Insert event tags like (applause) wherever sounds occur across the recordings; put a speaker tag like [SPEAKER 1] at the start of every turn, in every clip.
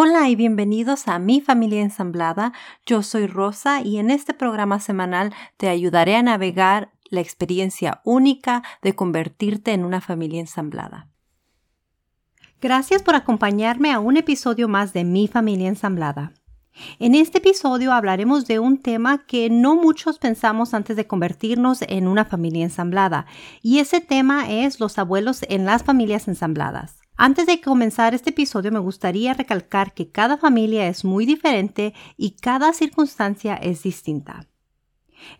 [SPEAKER 1] Hola y bienvenidos a Mi Familia Ensamblada. Yo soy Rosa y en este programa semanal te ayudaré a navegar la experiencia única de convertirte en una familia ensamblada. Gracias por acompañarme a un episodio más de Mi Familia Ensamblada. En este episodio hablaremos de un tema que no muchos pensamos antes de convertirnos en una familia ensamblada, y ese tema es los abuelos en las familias ensambladas. Antes de comenzar este episodio me gustaría recalcar que cada familia es muy diferente y cada circunstancia es distinta.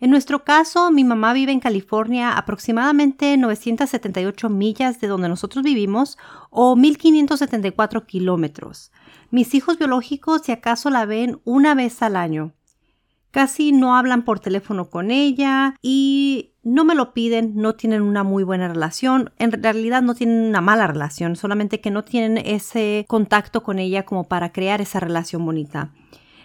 [SPEAKER 1] En nuestro caso, mi mamá vive en California, aproximadamente 978 millas de donde nosotros vivimos o 1574 kilómetros. Mis hijos biológicos, si acaso la ven una vez al año. Casi no hablan por teléfono con ella y no me lo piden, no tienen una muy buena relación. En realidad no tienen una mala relación, solamente que no tienen ese contacto con ella como para crear esa relación bonita.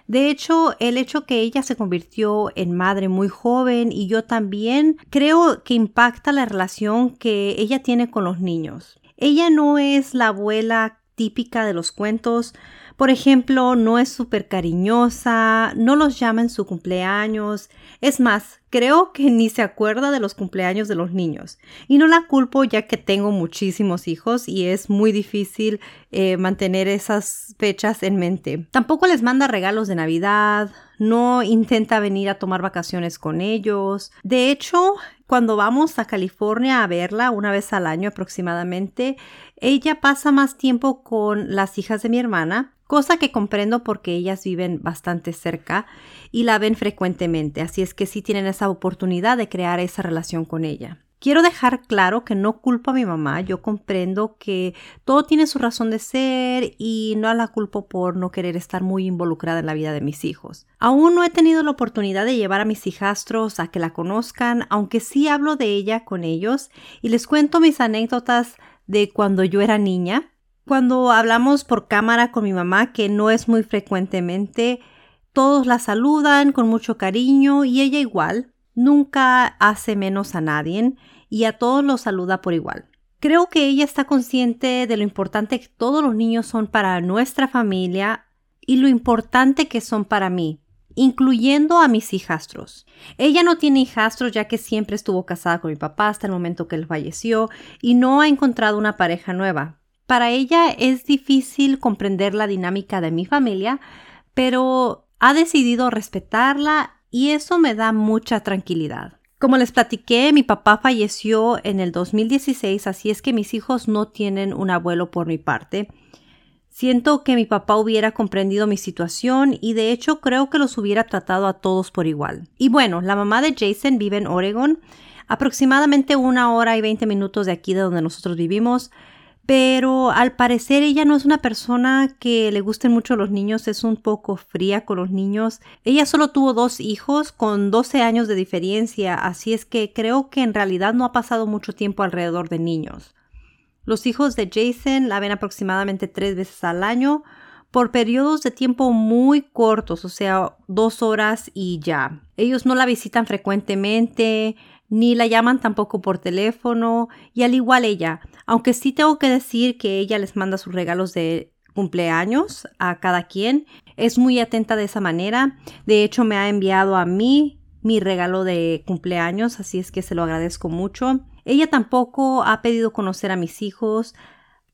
[SPEAKER 1] De hecho, el hecho que ella se convirtió en madre muy joven y yo también creo que impacta la relación que ella tiene con los niños. Ella no es la abuela típica de los cuentos, por ejemplo, no es súper cariñosa, no los llama en su cumpleaños. Es más, creo que ni se acuerda de los cumpleaños de los niños. Y no la culpo ya que tengo muchísimos hijos y es muy difícil eh, mantener esas fechas en mente. Tampoco les manda regalos de Navidad, no intenta venir a tomar vacaciones con ellos. De hecho, cuando vamos a California a verla una vez al año aproximadamente, ella pasa más tiempo con las hijas de mi hermana cosa que comprendo porque ellas viven bastante cerca y la ven frecuentemente, así es que sí tienen esa oportunidad de crear esa relación con ella. Quiero dejar claro que no culpo a mi mamá, yo comprendo que todo tiene su razón de ser y no la culpo por no querer estar muy involucrada en la vida de mis hijos. Aún no he tenido la oportunidad de llevar a mis hijastros a que la conozcan, aunque sí hablo de ella con ellos y les cuento mis anécdotas de cuando yo era niña cuando hablamos por cámara con mi mamá, que no es muy frecuentemente, todos la saludan con mucho cariño y ella igual, nunca hace menos a nadie y a todos los saluda por igual. Creo que ella está consciente de lo importante que todos los niños son para nuestra familia y lo importante que son para mí, incluyendo a mis hijastros. Ella no tiene hijastros ya que siempre estuvo casada con mi papá hasta el momento que él falleció y no ha encontrado una pareja nueva. Para ella es difícil comprender la dinámica de mi familia, pero ha decidido respetarla y eso me da mucha tranquilidad. Como les platiqué, mi papá falleció en el 2016, así es que mis hijos no tienen un abuelo por mi parte. Siento que mi papá hubiera comprendido mi situación y de hecho creo que los hubiera tratado a todos por igual. Y bueno, la mamá de Jason vive en Oregon, aproximadamente una hora y veinte minutos de aquí de donde nosotros vivimos pero al parecer ella no es una persona que le gusten mucho los niños, es un poco fría con los niños. Ella solo tuvo dos hijos con 12 años de diferencia, así es que creo que en realidad no ha pasado mucho tiempo alrededor de niños. Los hijos de Jason la ven aproximadamente tres veces al año por periodos de tiempo muy cortos, o sea, dos horas y ya. Ellos no la visitan frecuentemente, ni la llaman tampoco por teléfono, y al igual ella, aunque sí tengo que decir que ella les manda sus regalos de cumpleaños a cada quien, es muy atenta de esa manera. De hecho, me ha enviado a mí mi regalo de cumpleaños, así es que se lo agradezco mucho. Ella tampoco ha pedido conocer a mis hijos,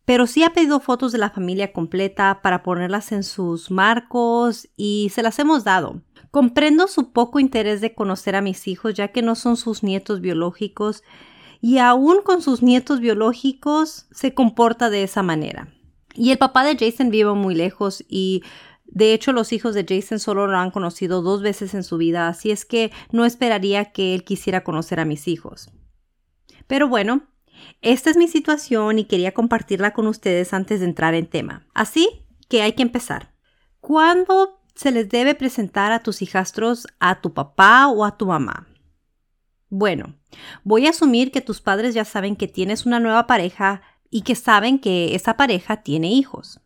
[SPEAKER 1] pero sí ha pedido fotos de la familia completa para ponerlas en sus marcos y se las hemos dado. Comprendo su poco interés de conocer a mis hijos ya que no son sus nietos biológicos y aún con sus nietos biológicos se comporta de esa manera. Y el papá de Jason vive muy lejos y de hecho los hijos de Jason solo lo han conocido dos veces en su vida, así es que no esperaría que él quisiera conocer a mis hijos. Pero bueno, esta es mi situación y quería compartirla con ustedes antes de entrar en tema. Así que hay que empezar. ¿Cuándo se les debe presentar a tus hijastros a tu papá o a tu mamá? Bueno, voy a asumir que tus padres ya saben que tienes una nueva pareja y que saben que esa pareja tiene hijos.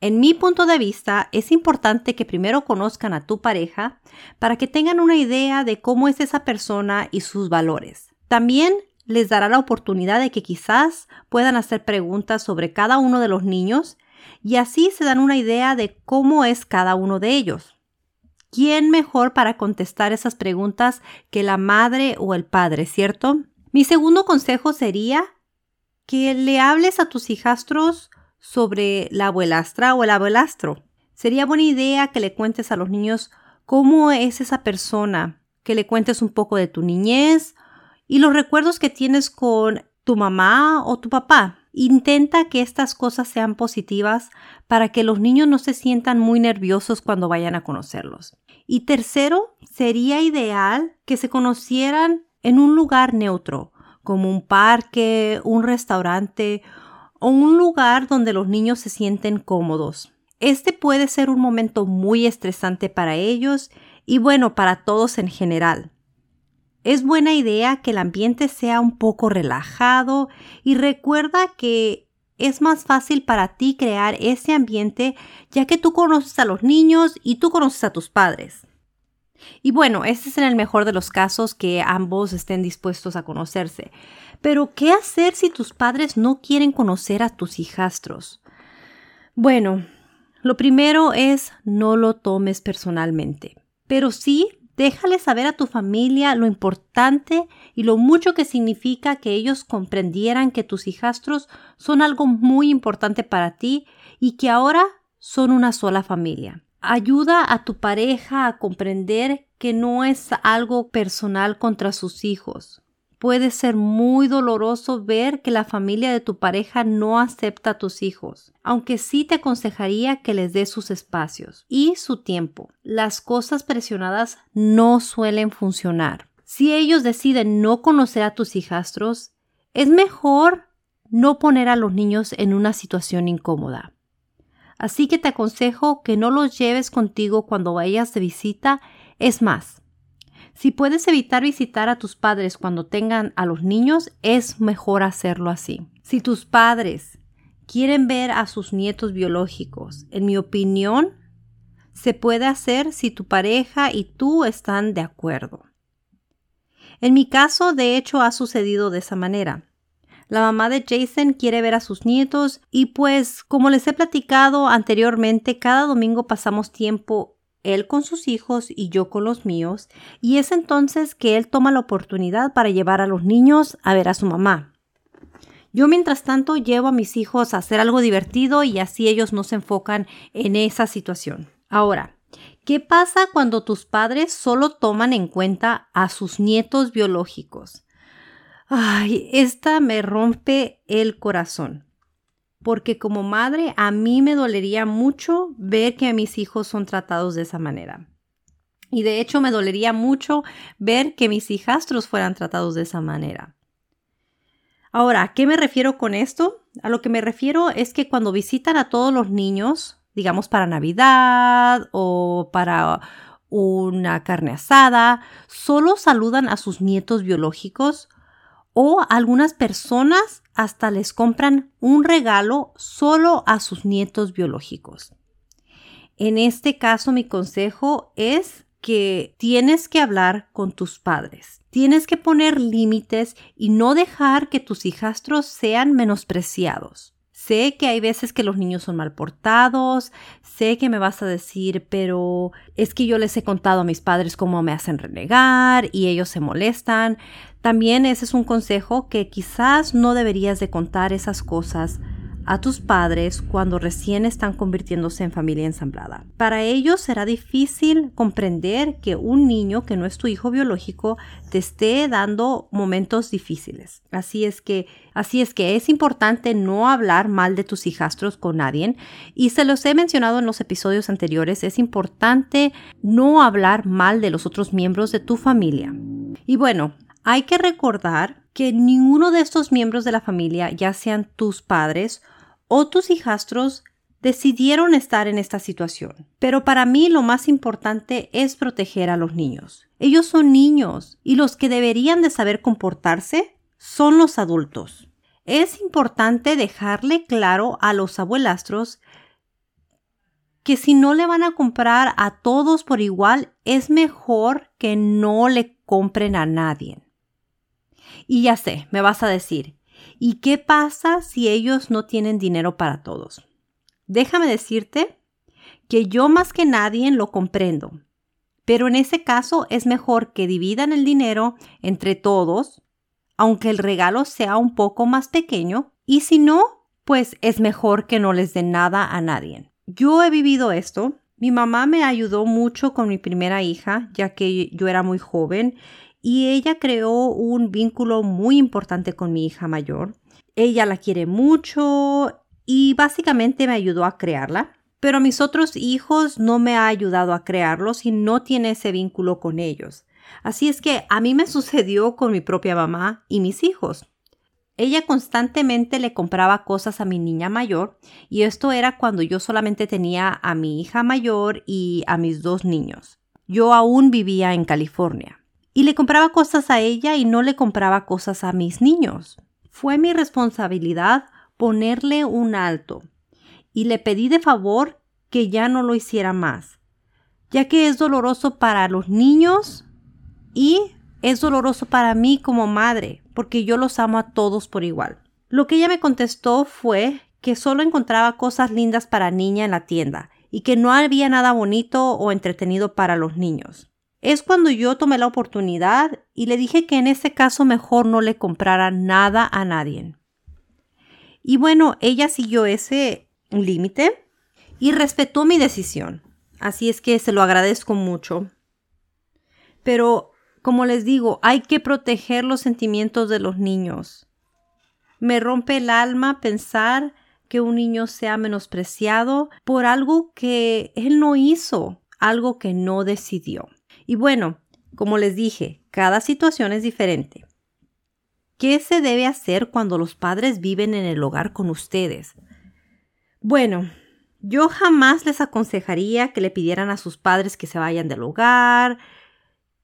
[SPEAKER 1] En mi punto de vista, es importante que primero conozcan a tu pareja para que tengan una idea de cómo es esa persona y sus valores. También les dará la oportunidad de que quizás puedan hacer preguntas sobre cada uno de los niños y así se dan una idea de cómo es cada uno de ellos. ¿Quién mejor para contestar esas preguntas que la madre o el padre, cierto? Mi segundo consejo sería que le hables a tus hijastros sobre la abuelastra o el abuelastro. Sería buena idea que le cuentes a los niños cómo es esa persona, que le cuentes un poco de tu niñez y los recuerdos que tienes con tu mamá o tu papá. Intenta que estas cosas sean positivas para que los niños no se sientan muy nerviosos cuando vayan a conocerlos. Y tercero, sería ideal que se conocieran en un lugar neutro, como un parque, un restaurante o un lugar donde los niños se sienten cómodos. Este puede ser un momento muy estresante para ellos y bueno, para todos en general. Es buena idea que el ambiente sea un poco relajado y recuerda que es más fácil para ti crear ese ambiente ya que tú conoces a los niños y tú conoces a tus padres. Y bueno, este es en el mejor de los casos que ambos estén dispuestos a conocerse. Pero, ¿qué hacer si tus padres no quieren conocer a tus hijastros? Bueno, lo primero es no lo tomes personalmente, pero sí Déjale saber a tu familia lo importante y lo mucho que significa que ellos comprendieran que tus hijastros son algo muy importante para ti y que ahora son una sola familia. Ayuda a tu pareja a comprender que no es algo personal contra sus hijos puede ser muy doloroso ver que la familia de tu pareja no acepta a tus hijos, aunque sí te aconsejaría que les des sus espacios y su tiempo. Las cosas presionadas no suelen funcionar. Si ellos deciden no conocer a tus hijastros, es mejor no poner a los niños en una situación incómoda. Así que te aconsejo que no los lleves contigo cuando vayas de visita. Es más, si puedes evitar visitar a tus padres cuando tengan a los niños, es mejor hacerlo así. Si tus padres quieren ver a sus nietos biológicos, en mi opinión, se puede hacer si tu pareja y tú están de acuerdo. En mi caso, de hecho, ha sucedido de esa manera. La mamá de Jason quiere ver a sus nietos y pues, como les he platicado anteriormente, cada domingo pasamos tiempo él con sus hijos y yo con los míos, y es entonces que él toma la oportunidad para llevar a los niños a ver a su mamá. Yo mientras tanto llevo a mis hijos a hacer algo divertido y así ellos no se enfocan en esa situación. Ahora, ¿qué pasa cuando tus padres solo toman en cuenta a sus nietos biológicos? Ay, esta me rompe el corazón porque como madre a mí me dolería mucho ver que mis hijos son tratados de esa manera. Y de hecho me dolería mucho ver que mis hijastros fueran tratados de esa manera. Ahora, ¿a qué me refiero con esto? A lo que me refiero es que cuando visitan a todos los niños, digamos para Navidad o para una carne asada, solo saludan a sus nietos biológicos o algunas personas hasta les compran un regalo solo a sus nietos biológicos. En este caso mi consejo es que tienes que hablar con tus padres. Tienes que poner límites y no dejar que tus hijastros sean menospreciados. Sé que hay veces que los niños son mal portados, sé que me vas a decir, pero es que yo les he contado a mis padres cómo me hacen renegar y ellos se molestan. También ese es un consejo que quizás no deberías de contar esas cosas a tus padres cuando recién están convirtiéndose en familia ensamblada. Para ellos será difícil comprender que un niño que no es tu hijo biológico te esté dando momentos difíciles. Así es que así es que es importante no hablar mal de tus hijastros con nadie y se los he mencionado en los episodios anteriores, es importante no hablar mal de los otros miembros de tu familia. Y bueno, hay que recordar que ninguno de estos miembros de la familia, ya sean tus padres o tus hijastros, decidieron estar en esta situación. Pero para mí lo más importante es proteger a los niños. Ellos son niños y los que deberían de saber comportarse son los adultos. Es importante dejarle claro a los abuelastros que si no le van a comprar a todos por igual, es mejor que no le compren a nadie. Y ya sé, me vas a decir, ¿y qué pasa si ellos no tienen dinero para todos? Déjame decirte que yo más que nadie lo comprendo. Pero en ese caso es mejor que dividan el dinero entre todos, aunque el regalo sea un poco más pequeño, y si no, pues es mejor que no les den nada a nadie. Yo he vivido esto. Mi mamá me ayudó mucho con mi primera hija, ya que yo era muy joven, y ella creó un vínculo muy importante con mi hija mayor. Ella la quiere mucho y básicamente me ayudó a crearla. Pero mis otros hijos no me ha ayudado a crearlos y no tiene ese vínculo con ellos. Así es que a mí me (laughs) sucedió con mi propia mamá y mis hijos. Ella constantemente le compraba cosas a mi niña mayor y esto era cuando yo solamente tenía a mi hija mayor y a mis dos niños. Yo aún vivía en California y le compraba cosas a ella y no le compraba cosas a mis niños. Fue mi responsabilidad ponerle un alto y le pedí de favor que ya no lo hiciera más, ya que es doloroso para los niños y es doloroso para mí como madre, porque yo los amo a todos por igual. Lo que ella me contestó fue que solo encontraba cosas lindas para niña en la tienda y que no había nada bonito o entretenido para los niños. Es cuando yo tomé la oportunidad y le dije que en ese caso mejor no le comprara nada a nadie. Y bueno, ella siguió ese límite y respetó mi decisión. Así es que se lo agradezco mucho. Pero, como les digo, hay que proteger los sentimientos de los niños. Me rompe el alma pensar que un niño sea menospreciado por algo que él no hizo, algo que no decidió. Y bueno, como les dije, cada situación es diferente. ¿Qué se debe hacer cuando los padres viven en el hogar con ustedes? Bueno, yo jamás les aconsejaría que le pidieran a sus padres que se vayan del hogar,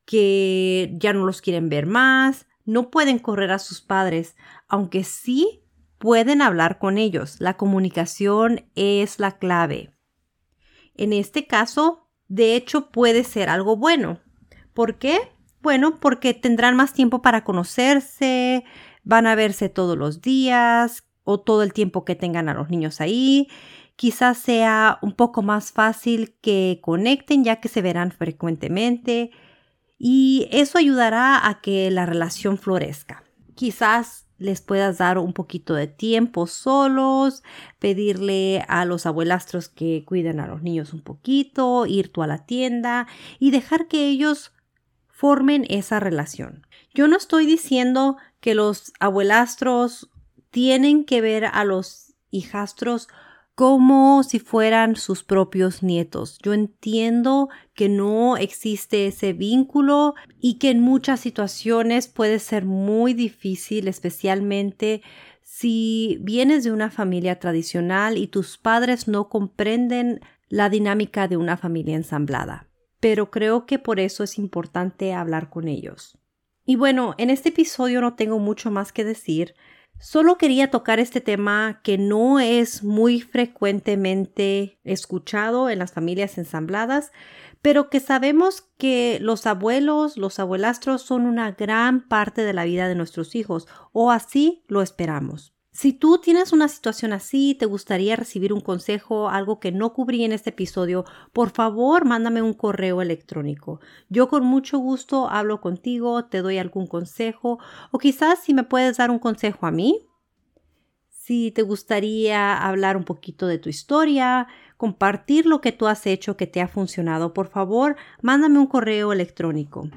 [SPEAKER 1] que ya no los quieren ver más. No pueden correr a sus padres, aunque sí pueden hablar con ellos. La comunicación es la clave. En este caso, de hecho, puede ser algo bueno. ¿Por qué? Bueno, porque tendrán más tiempo para conocerse, van a verse todos los días, o todo el tiempo que tengan a los niños ahí. Quizás sea un poco más fácil que conecten ya que se verán frecuentemente y eso ayudará a que la relación florezca. Quizás les puedas dar un poquito de tiempo solos, pedirle a los abuelastros que cuiden a los niños un poquito, ir tú a la tienda y dejar que ellos formen esa relación. Yo no estoy diciendo que los abuelastros tienen que ver a los hijastros como si fueran sus propios nietos. Yo entiendo que no existe ese vínculo y que en muchas situaciones puede ser muy difícil, especialmente si vienes de una familia tradicional y tus padres no comprenden la dinámica de una familia ensamblada. Pero creo que por eso es importante hablar con ellos. Y bueno, en este episodio no tengo mucho más que decir. Solo quería tocar este tema que no es muy frecuentemente escuchado en las familias ensambladas, pero que sabemos que los abuelos, los abuelastros son una gran parte de la vida de nuestros hijos, o así lo esperamos. Si tú tienes una situación así, te gustaría recibir un consejo, algo que no cubrí en este episodio, por favor mándame un correo electrónico. Yo con mucho gusto hablo contigo, te doy algún consejo o quizás si me puedes dar un consejo a mí. Si te gustaría hablar un poquito de tu historia, compartir lo que tú has hecho que te ha funcionado, por favor mándame un correo electrónico.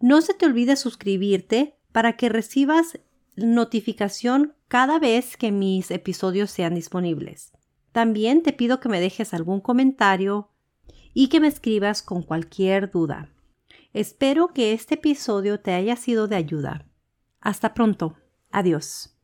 [SPEAKER 1] No se te olvide suscribirte para que recibas notificación cada vez que mis episodios sean disponibles. También te pido que me dejes algún comentario y que me escribas con cualquier duda. Espero que este episodio te haya sido de ayuda. Hasta pronto. Adiós.